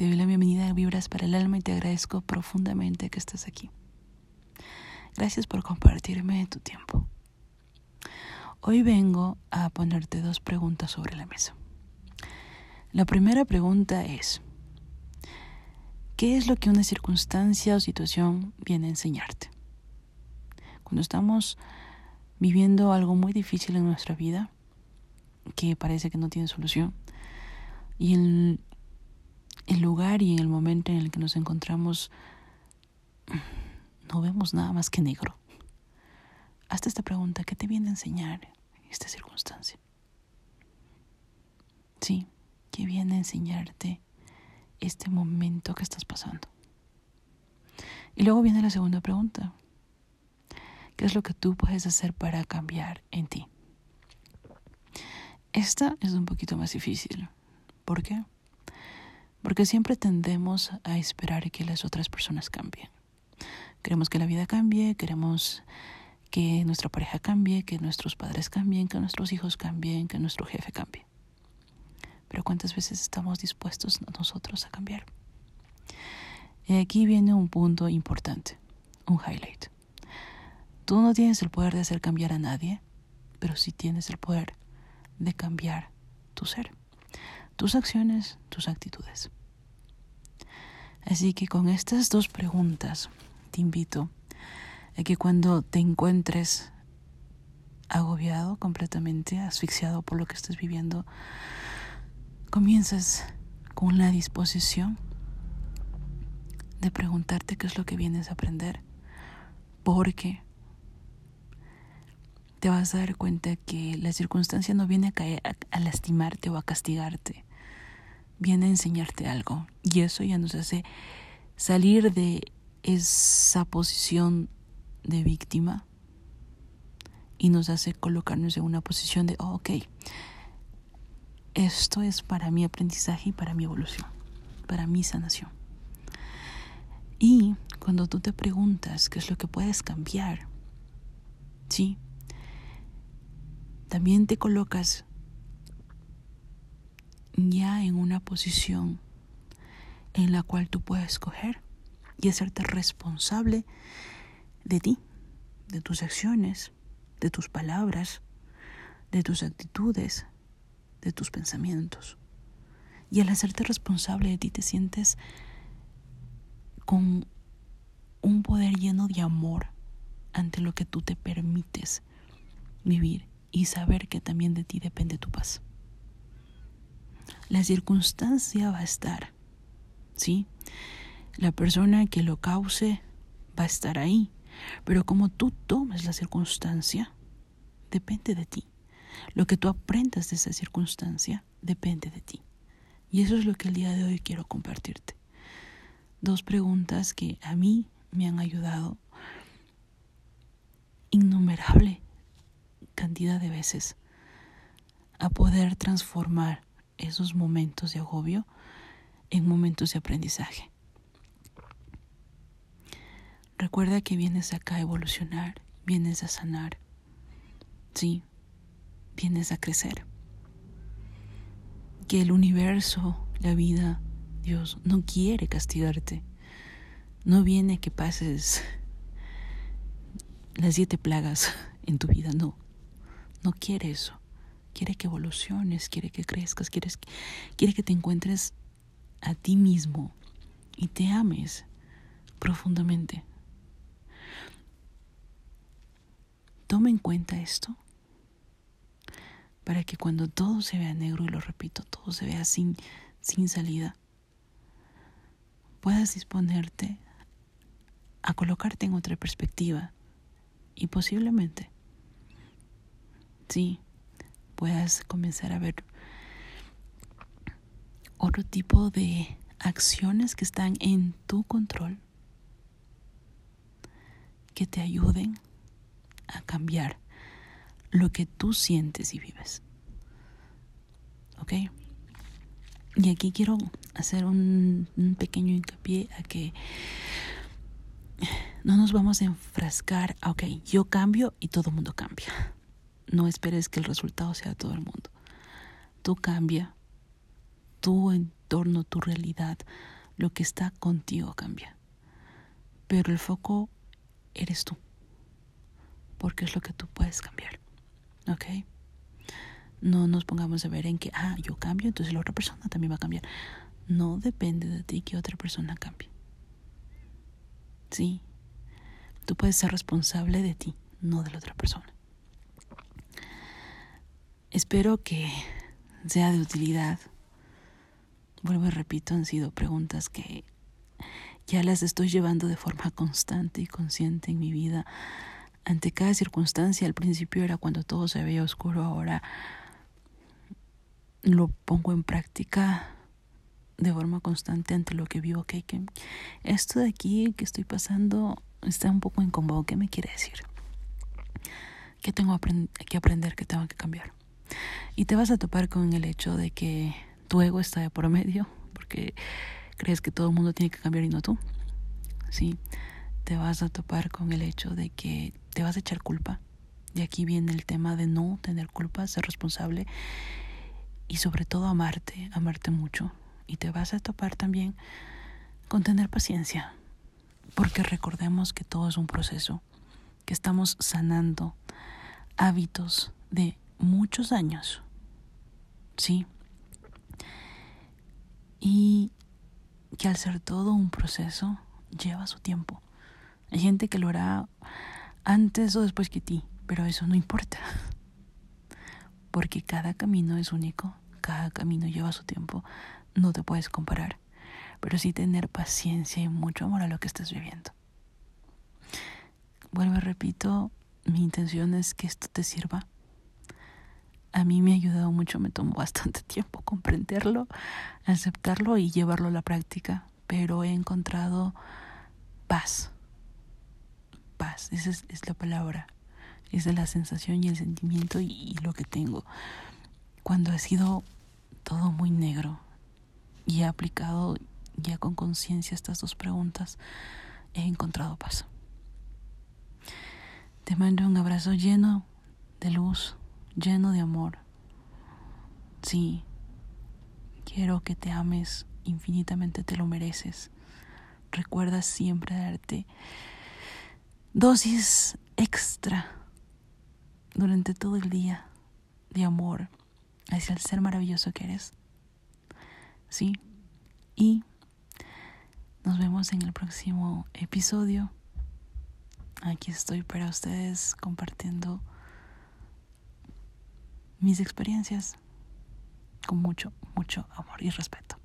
Te doy la bienvenida a Vibras para el Alma y te agradezco profundamente que estés aquí. Gracias por compartirme tu tiempo. Hoy vengo a ponerte dos preguntas sobre la mesa. La primera pregunta es, ¿qué es lo que una circunstancia o situación viene a enseñarte? Cuando estamos viviendo algo muy difícil en nuestra vida, que parece que no tiene solución, y en el lugar y en el momento en el que nos encontramos, no vemos nada más que negro. Hazte esta pregunta, ¿qué te viene a enseñar esta circunstancia? Sí, ¿qué viene a enseñarte este momento que estás pasando? Y luego viene la segunda pregunta. ¿Qué es lo que tú puedes hacer para cambiar en ti? Esta es un poquito más difícil. ¿Por qué? Porque siempre tendemos a esperar que las otras personas cambien. Queremos que la vida cambie, queremos que nuestra pareja cambie, que nuestros padres cambien, que nuestros hijos cambien, que nuestro jefe cambie. Pero ¿cuántas veces estamos dispuestos nosotros a cambiar? Y aquí viene un punto importante, un highlight. Tú no tienes el poder de hacer cambiar a nadie, pero sí tienes el poder de cambiar tu ser, tus acciones, tus actitudes. Así que con estas dos preguntas te invito que cuando te encuentres agobiado completamente, asfixiado por lo que estás viviendo, comiences con la disposición de preguntarte qué es lo que vienes a aprender, porque te vas a dar cuenta que la circunstancia no viene a, caer, a, lastimarte o a castigarte, viene a enseñarte algo y eso ya nos hace salir de esa posición de víctima y nos hace colocarnos en una posición de, oh, ok, esto es para mi aprendizaje y para mi evolución, para mi sanación. Y cuando tú te preguntas qué es lo que puedes cambiar, sí, también te colocas ya en una posición en la cual tú puedes escoger y hacerte responsable de ti, de tus acciones, de tus palabras, de tus actitudes, de tus pensamientos. Y al hacerte responsable de ti te sientes con un poder lleno de amor ante lo que tú te permites vivir y saber que también de ti depende tu paz. La circunstancia va a estar, ¿sí? La persona que lo cause va a estar ahí, pero como tú tomes la circunstancia, depende de ti. Lo que tú aprendas de esa circunstancia depende de ti. Y eso es lo que el día de hoy quiero compartirte. Dos preguntas que a mí me han ayudado innumerable cantidad de veces a poder transformar esos momentos de agobio en momentos de aprendizaje. Recuerda que vienes acá a evolucionar, vienes a sanar, sí, vienes a crecer. Que el universo, la vida, Dios no quiere castigarte. No viene que pases las siete plagas en tu vida, no. No quiere eso. Quiere que evoluciones, quiere que crezcas, quiere, que te encuentres a ti mismo y te ames profundamente. Toma en cuenta esto para que cuando todo se vea negro, y lo repito, todo se vea sin, sin salida, puedas disponerte a colocarte en otra perspectiva y posiblemente, sí, puedas comenzar a ver otro tipo de acciones que están en tu control, que te ayuden a cambiar lo que tú sientes y vives. ¿Ok? Y aquí quiero hacer un, pequeño hincapié a que no nos vamos a enfrascar ok, yo cambio y todo el mundo cambia. No esperes que el resultado sea todo el mundo. Tú cambia, tu entorno, tu realidad, lo que está contigo cambia. Pero el foco eres tú, porque es lo que tú puedes cambiar. ¿Ok? No nos pongamos a ver en que, ah, yo cambio, entonces la otra persona también va a cambiar. No depende de ti que otra persona cambie. Sí, tú puedes ser responsable de ti, no de la otra persona. Espero que sea de utilidad. Vuelvo y repito, han sido preguntas que ya las estoy llevando de forma constante y consciente en mi vida. Ante cada circunstancia, al principio era cuando todo se veía oscuro, ahora lo pongo en práctica de forma constante ante lo que vivo. que esto de aquí que estoy pasando está un poco incómodo. ¿Qué me quiere decir? ¿Qué tengo que aprender? ¿Qué tengo que cambiar? Y te vas a topar con el hecho de que tu ego está de por medio, porque crees que todo el mundo tiene que cambiar y no tú. Sí, te vas a topar con el hecho de que te vas a echar culpa. Y aquí viene el tema de no tener culpa, ser responsable y sobre todo amarte, amarte mucho. Y te vas a topar también con tener paciencia, porque recordemos que todo es un proceso, que estamos sanando hábitos de muchos años. ¿Sí? Y que al ser todo un proceso, lleva su tiempo. Hay gente que lo hará antes o después que ti, pero eso no importa. Porque cada camino es único, cada camino lleva su tiempo, no te puedes comparar, pero sí tener paciencia y mucho amor a lo que estás viviendo. Vuelvo repito, mi intención es que esto te sirva a mí me ha ayudado mucho, me tomó bastante tiempo comprenderlo, aceptarlo y llevarlo a la práctica, pero he encontrado paz. Paz, esa es, la palabra, es de la sensación y el sentimiento y, lo que tengo. Cuando ha sido todo muy negro y he aplicado ya con conciencia estas dos preguntas, he encontrado paz. Te mando un abrazo lleno de luz, lleno de amor. Sí, quiero que te ames infinitamente, te lo mereces. Recuerda siempre darte dosis extra durante todo el día de amor hacia el ser maravilloso que eres. Sí, y nos vemos en el próximo episodio. Aquí estoy para ustedes compartiendo mis experiencias con mucho, mucho amor y respeto.